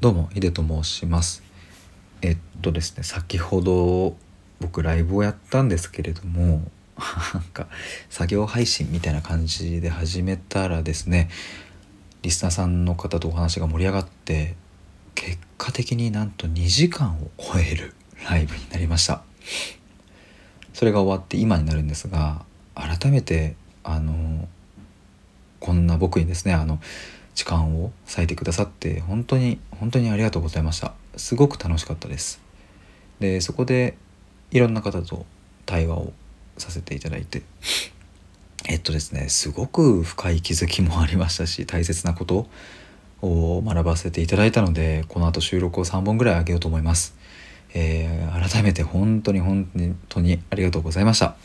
どうもヒデと申します。えっとですね先ほど僕ライブをやったんですけれども なんか作業配信みたいな感じで始めたらですねリスナーさんの方とお話が盛り上がって結果的になんと2時間を超えるライブになりました。それが終わって今になるんですが改めてあのこんな僕にですねあの時間を割いてくださって本当に本当にありがとうございました。すごく楽しかったです。でそこでいろんな方と対話をさせていただいてえっとですねすごく深い気づきもありましたし大切なことを学ばせていただいたのでこの後収録を3本ぐらいあげようと思います、えー、改めて本当に本当にありがとうございました。